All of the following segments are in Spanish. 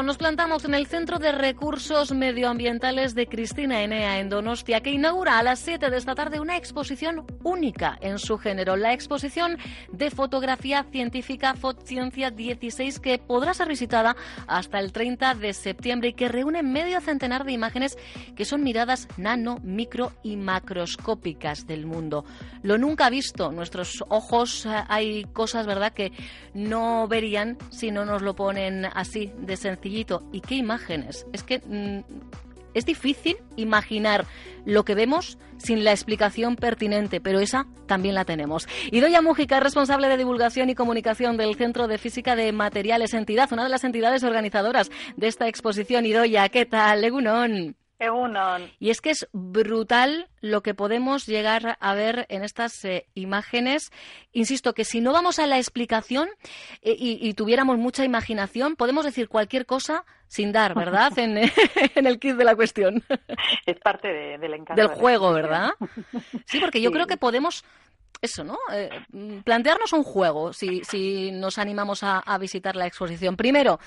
Nos plantamos en el Centro de Recursos Medioambientales de Cristina Enea en Donostia, que inaugura a las 7 de esta tarde una exposición única en su género, la exposición de fotografía científica Fotciencia 16, que podrá ser visitada hasta el 30 de septiembre y que reúne medio centenar de imágenes que son miradas nano, micro y macroscópicas del mundo. Lo nunca visto, nuestros ojos eh, hay cosas, ¿verdad?, que no verían si no nos lo ponen así de ¿Y qué imágenes? Es que mm, es difícil imaginar lo que vemos sin la explicación pertinente, pero esa también la tenemos. Idoya Mújica es responsable de divulgación y comunicación del Centro de Física de Materiales Entidad, una de las entidades organizadoras de esta exposición. Idoya, ¿qué tal? Legunón. Y es que es brutal lo que podemos llegar a ver en estas eh, imágenes. Insisto que si no vamos a la explicación eh, y, tuviéramos mucha imaginación, podemos decir cualquier cosa sin dar, ¿verdad? en, el kit de la cuestión. Es parte del encanto. Del juego, ¿verdad? Sí, porque yo creo que podemos eso, ¿no? Eh, plantearnos un juego si, si nos animamos a, a visitar la exposición. Primero,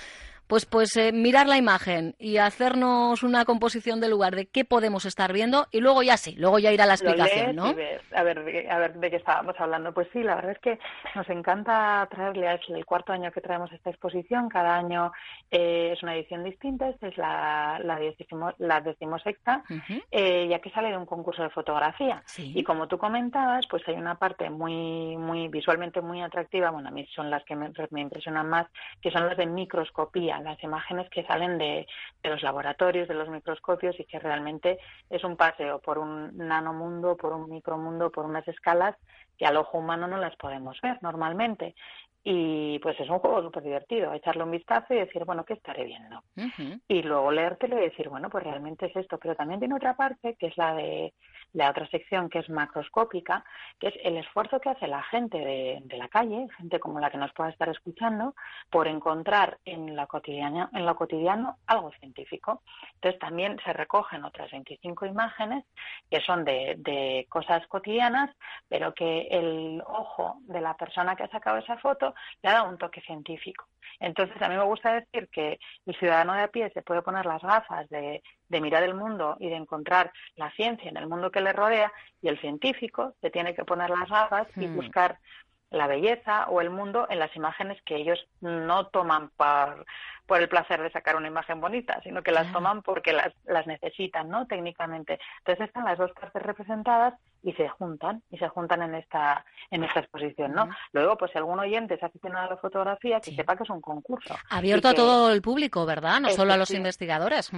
pues, pues eh, mirar la imagen y hacernos una composición del lugar de qué podemos estar viendo y luego ya sí, luego ya irá la explicación, ¿no? a, ver, a ver de qué estábamos hablando. Pues sí, la verdad es que nos encanta traerle, es el cuarto año que traemos esta exposición, cada año eh, es una edición distinta, esta es la, la, la decimosexta, eh, ya que sale de un concurso de fotografía. Y como tú comentabas, pues hay una parte muy, muy visualmente muy atractiva, bueno, a mí son las que me impresionan más, que son las de microscopía las imágenes que salen de, los laboratorios, de los microscopios y que realmente es un paseo por un nanomundo, por un micromundo, por unas escalas que al ojo humano no las podemos ver normalmente. Y pues es un juego súper divertido, echarle un vistazo y decir, bueno, ¿qué estaré viendo? Y luego leértelo y decir, bueno, pues realmente es esto. Pero también tiene otra parte, que es la de la otra sección que es macroscópica, que es el esfuerzo que hace la gente de, la calle, gente como la que nos pueda estar escuchando, por encontrar en la cotidiana, en lo cotidiano algo científico. Entonces también se recogen otras 25 imágenes que son de, de cosas cotidianas, pero que el ojo de la persona que ha sacado esa foto le ha dado un toque científico. Entonces, a mí me gusta decir que el ciudadano de a pie se puede poner las gafas de, de mirar el mundo y de encontrar la ciencia en el mundo que le rodea y el científico se tiene que poner las gafas y hmm. buscar la belleza o el mundo en las imágenes que ellos no toman por, por el placer de sacar una imagen bonita, sino que las toman porque las, las necesitan, ¿no? Técnicamente. Entonces están las dos partes representadas y se juntan, y se juntan en esta, en esta exposición, ¿no? Luego, pues si algún oyente se aficionado a la fotografía, que sepa que es un concurso. Abierto a todo el público, ¿verdad? No solo a los investigadores.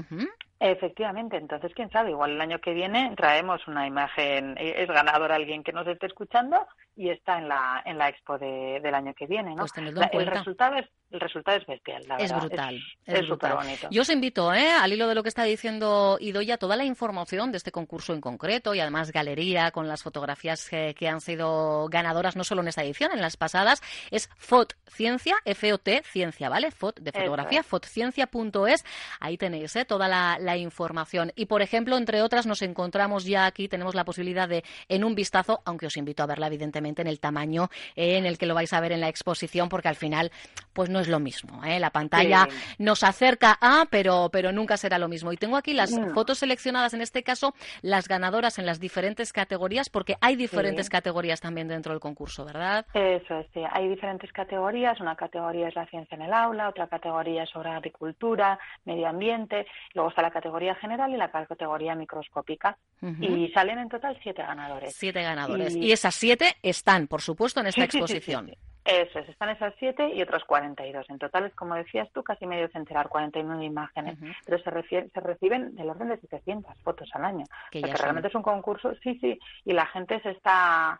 Efectivamente, entonces quién sabe, igual el año que viene traemos una imagen, es ganador alguien que nos esté escuchando y está en la en la expo del año que viene, ¿no? Pues el resultado es el resultado es bestial, la es Brutal, es, súper bonito. Yo os invito, ¿eh? al hilo de lo que está diciendo Idoya, toda la información de este concurso en concreto y además galería con las fotografías que, han sido ganadoras no solo en esta edición, en las pasadas, es FOT Ciencia, F-O-T, Ciencia, ¿vale? FOT de fotografía, fotciencia.es. Ahí tenéis ¿eh? toda la, la información. Y, por ejemplo, entre otras, nos encontramos ya aquí, tenemos la posibilidad de, en un vistazo, aunque os invito a verla, evidentemente, en el tamaño en el que lo vais a ver en la exposición, porque al final, pues no es lo mismo. ¿eh? La pantalla nos acerca a, pero, pero nunca será lo mismo. Y tengo aquí las fotos seleccionadas, en este caso, las ganadoras en las diferentes categorías, porque hay diferentes categorías también dentro del concurso, ¿verdad? Eso es, sí. Hay diferentes categorías. Una categoría es la ciencia en el aula, otra categoría es sobre agricultura, medio ambiente, luego está la categoría general y la categoría microscópica. Y salen en total siete ganadores. Siete ganadores. Y, esas siete están, por supuesto, en esta exposición. Eso es, están esas siete y otras 42. En total es, como decías tú, casi medio centenar, 49 imágenes. Pero se, se reciben del orden de 700 fotos al año. Que realmente es un concurso, sí, sí, y la gente se está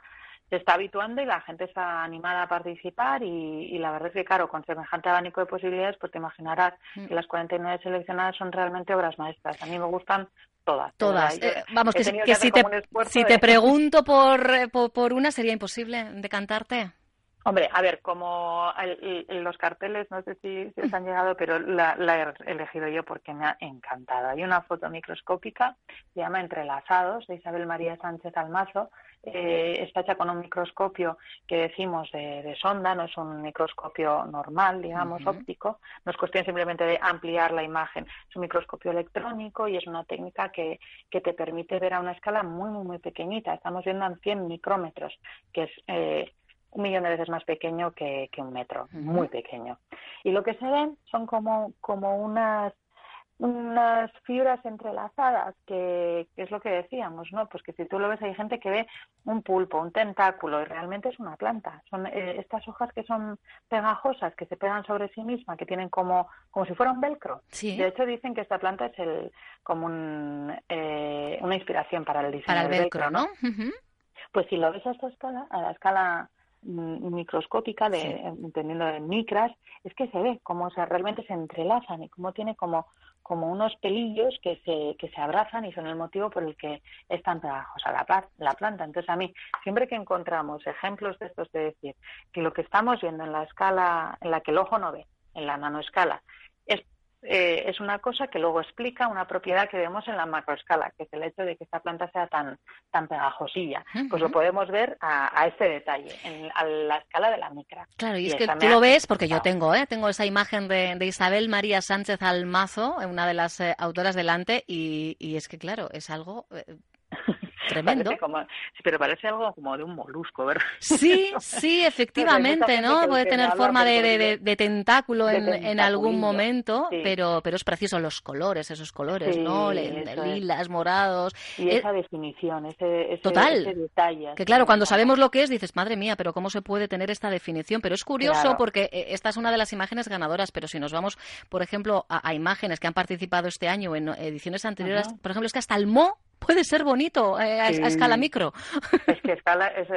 se está habituando y la gente está animada a participar y, la verdad es que, claro, con semejante abanico de posibilidades, pues te imaginarás mm. que las 49 seleccionadas son realmente obras maestras. A mí me gustan todas. Todas. Eh, vamos, que, si, te, si te pregunto por, por, por una, ¿sería imposible decantarte? Hombre, a ver, como los carteles, no sé si, os han llegado, pero la, he elegido yo porque me ha encantado. Hay una foto microscópica, se llama Entrelazados, de Isabel María Sánchez Almazo. Eh, está hecha con un microscopio que decimos de, sonda, no es un microscopio normal, digamos, óptico. No es cuestión simplemente de ampliar la imagen. Es un microscopio electrónico y es una técnica que, que te permite ver a una escala muy, muy, muy pequeñita. Estamos viendo en 100 micrómetros, que es... Eh, un millón de veces más pequeño que, un metro, muy pequeño. Y lo que se ven son como, como unas unas fibras entrelazadas, que, es lo que decíamos, ¿no? Pues que si tú lo ves hay gente que ve un pulpo, un tentáculo, y realmente es una planta. Son eh, estas hojas que son pegajosas, que se pegan sobre sí misma, que tienen como, como si fuera un velcro. De hecho dicen que esta planta es el, como un, eh, una inspiración para el diseño para el velcro, ¿no? Pues si lo ves a esta escala, a la escala microscópica, de, entendiendo de micras, es que se ve cómo se, realmente se entrelazan y cómo tiene como, como unos pelillos que se, que se abrazan y son el motivo por el que están pegajosa a la, la planta. Entonces, a mí, siempre que encontramos ejemplos de estos de decir que lo que estamos viendo en la escala en la que el ojo no ve, en la nanoescala, es eh, es una cosa que luego explica una propiedad que vemos en la macroescala, que es el hecho de que esta planta sea tan, tan pegajosilla. Pues lo podemos ver a, este detalle, en, a la escala de la micra. Claro, y, es que tú lo ves, porque yo tengo, ¿eh? tengo esa imagen de, Isabel María Sánchez Almazo, una de las eh, autoras delante, y, y, es que, claro, es algo eh, Tremendo. pero parece algo como de un molusco, ¿verdad? Sí, sí, efectivamente, ¿no? Puede tener forma de, de, tentáculo en, algún momento, pero, pero es preciso los colores, esos colores, ¿no? lilas, morados. Y esa definición, ese, Total. detalle. Que claro, cuando sabemos lo que es, dices, madre mía, pero ¿cómo se puede tener esta definición? Pero es curioso porque eh, esta es una de las imágenes ganadoras, pero si nos vamos, por ejemplo, a, imágenes que han participado este año en ediciones anteriores, por ejemplo, es que hasta el Mo puede ser bonito eh, a, escala micro. Es que escala es,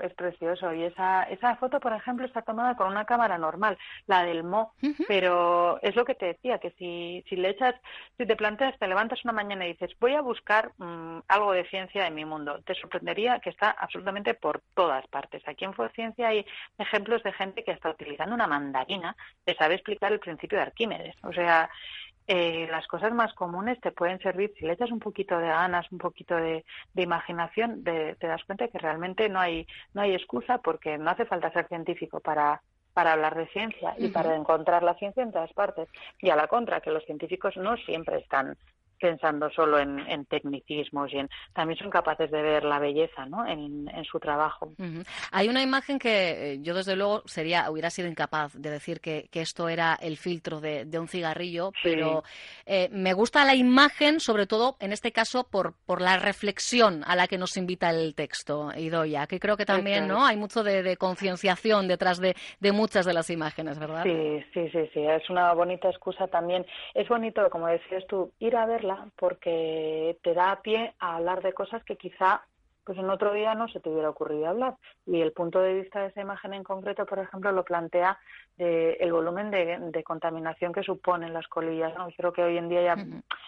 es, precioso y esa, esa foto, por ejemplo, está tomada con una cámara normal, la del Mo, pero es lo que te decía, que si, si le echas, si te planteas, te levantas una mañana y dices, voy a buscar mm, algo de ciencia en mi mundo, te sorprendería que está absolutamente por todas partes. Aquí en Ciencia hay ejemplos de gente que está utilizando una mandarina te sabe explicar el principio de Arquímedes. O sea, eh, las cosas más comunes te pueden servir, si le echas un poquito de ganas, un poquito de, imaginación, te das cuenta que realmente no hay, no hay excusa porque no hace falta ser científico para, para hablar de ciencia y para encontrar la ciencia en todas partes. Y a la contra, que los científicos no siempre están pensando solo en, tecnicismos y en también son capaces de ver la belleza ¿no? en, su trabajo. Hay una imagen que eh, yo desde luego sería hubiera sido incapaz de decir que, esto era el filtro de, un cigarrillo, pero eh, me gusta la imagen sobre todo en este caso por, por la reflexión a la que nos invita el texto, Idoya, que creo que también no hay mucho de, concienciación detrás de, de, muchas de las imágenes, ¿verdad? Sí, sí, sí, sí, es una bonita excusa también. Es bonito, como decías tú, ir a verla porque te da pie a hablar de cosas que quizá pues en otro día no se te hubiera ocurrido hablar. Y el punto de vista de esa imagen en concreto, por ejemplo, lo plantea eh, el volumen de, contaminación que suponen las colillas. ¿no? Creo que hoy en día ya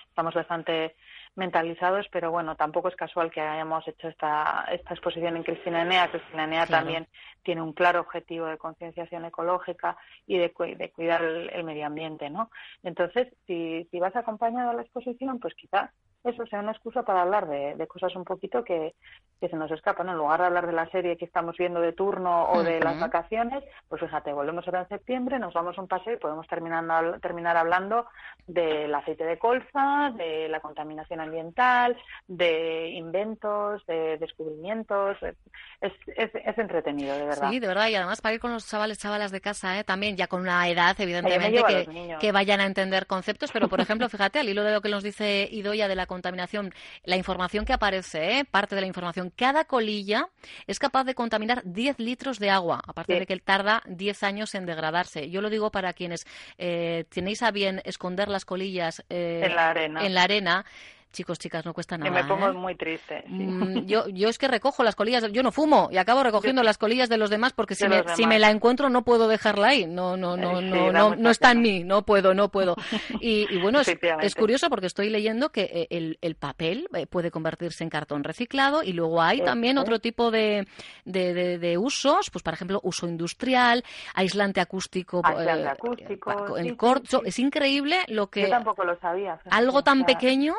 estamos bastante mentalizados, pero bueno, tampoco es casual que hayamos hecho esta, esta exposición en Cristina Enea. Cristina Enea también tiene un claro objetivo de concienciación ecológica y de, de cuidar el, medio ambiente, ¿no? Entonces, si, si vas acompañado a la exposición, pues quizás eso sea una excusa para hablar de, cosas un poquito que, se nos escapan. En lugar de hablar de la serie que estamos viendo de turno o de las vacaciones, pues fíjate, volvemos ahora en septiembre, nos vamos a un paseo y podemos terminar, terminar hablando del aceite de colza, de la contaminación ambiental, de inventos, de descubrimientos. Es, es, entretenido, de verdad. Sí, de verdad. Y además para ir con los chavales, chavalas de casa, ¿eh? también ya con una edad, evidentemente, que, que, vayan a entender conceptos. Pero, por ejemplo, fíjate, al hilo de lo que nos dice Idoya de la contaminación, la información que aparece, ¿eh? parte de la información, cada colilla es capaz de contaminar 10 litros de agua, aparte de que tarda 10 años en degradarse. Yo lo digo para quienes eh, tenéis a bien esconder las colillas eh, en la arena. En la arena Chicos, chicas, no cuesta nada. Y me pongo ¿eh? muy triste. Mm, yo, yo es que recojo las colillas, yo no fumo y acabo recogiendo las colillas de los demás porque si me, si me la encuentro no puedo dejarla ahí, no, no, no, no, no, no está en mí, no puedo, no puedo. Y, bueno, es, curioso porque estoy leyendo que eh, el, el, papel eh, puede convertirse en cartón reciclado y luego hay también otro tipo de, de, de, usos, pues por ejemplo, uso industrial, aislante acústico, aislante acústico el corcho, es increíble lo que... Yo tampoco lo sabía. Algo tan pequeño,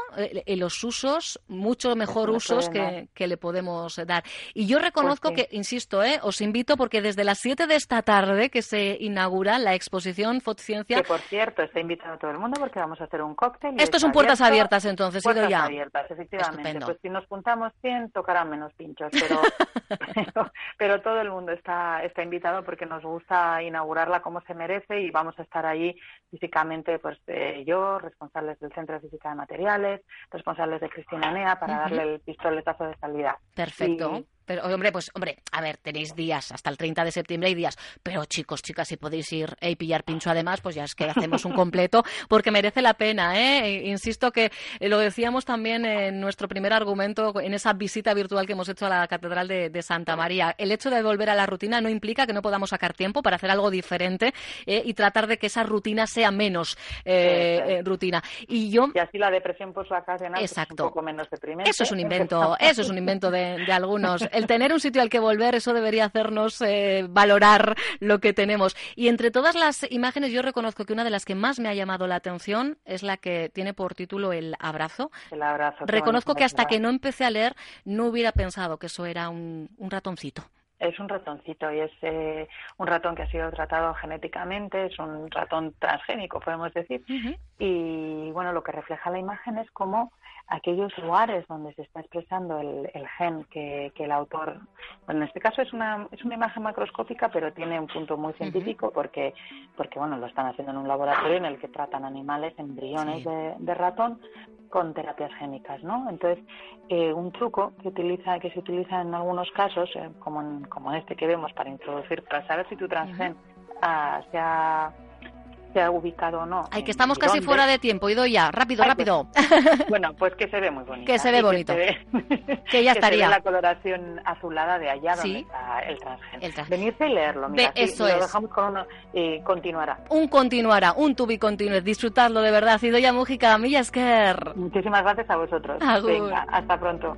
en los usos, mucho mejor usos que, que, le podemos dar. Y yo reconozco pues que, insisto, ¿eh? os invito porque desde las 7 de esta tarde que se inaugura la exposición Fotociencia... Que por cierto, está invitado todo el mundo porque vamos a hacer un cóctel. Esto son puertas abiertas entonces, puertas ya. abiertas, efectivamente. Pues si nos juntamos 100 tocarán menos pinchos, pero, pero, todo el mundo está, está invitado porque nos gusta inaugurarla como se merece y vamos a estar ahí físicamente, pues eh, yo, responsables del Centro de Física de Materiales, responsables de Cristina Nea para darle el pistoletazo de salida. Perfecto. Pero, hombre, pues, hombre, a ver, tenéis días, hasta el 30 de septiembre hay días. Pero, chicos, chicas, si podéis ir y pillar pincho además, pues ya es que hacemos un completo, porque merece la pena, ¿eh? Insisto que eh, lo decíamos también en nuestro primer argumento, en esa visita virtual que hemos hecho a la Catedral de, Santa María. El hecho de volver a la rutina no implica que no podamos sacar tiempo para hacer algo diferente eh, y tratar de que esa rutina sea menos eh, rutina. Y yo... Y así la depresión por su Exacto. es un poco menos deprimente. Eso es un invento, eso es un invento de, de algunos el tener un sitio al que volver, eso debería hacernos eh, valorar lo que tenemos. Y entre todas las imágenes, yo reconozco que una de las que más me ha llamado la atención es la que tiene por título El abrazo. El abrazo. Reconozco que hasta que no empecé a leer no hubiera pensado que eso era un, ratoncito. Es un ratoncito y es eh, un ratón que ha sido tratado genéticamente, es un ratón transgénico, podemos decir. Y bueno, lo que refleja la imagen es cómo aquellos lugares donde se está expresando el, gen que, el autor, bueno, en este caso es una, es una imagen macroscópica, pero tiene un punto muy científico porque, porque bueno, lo están haciendo en un laboratorio en el que tratan animales, embriones de, ratón con terapias génicas, ¿no? Entonces, eh, un truco que utiliza, que se utiliza en algunos casos, eh, como, en, como este que vemos para introducir, para saber si tu transgen se ha se ha ubicado o no. Ay, que estamos casi fuera de tiempo, ido ya, rápido, pues, rápido. bueno, pues que se ve muy bonito. Que se ve bonito. Que, ya estaría. la coloración azulada de allá donde está el transgénero. Venirse y leerlo, mira, eso es. lo dejamos con uno y continuará. Un continuará, un tubi continue, disfrutarlo de verdad. Idoya Mújica, Millasker. Muchísimas gracias a vosotros. Venga, hasta pronto.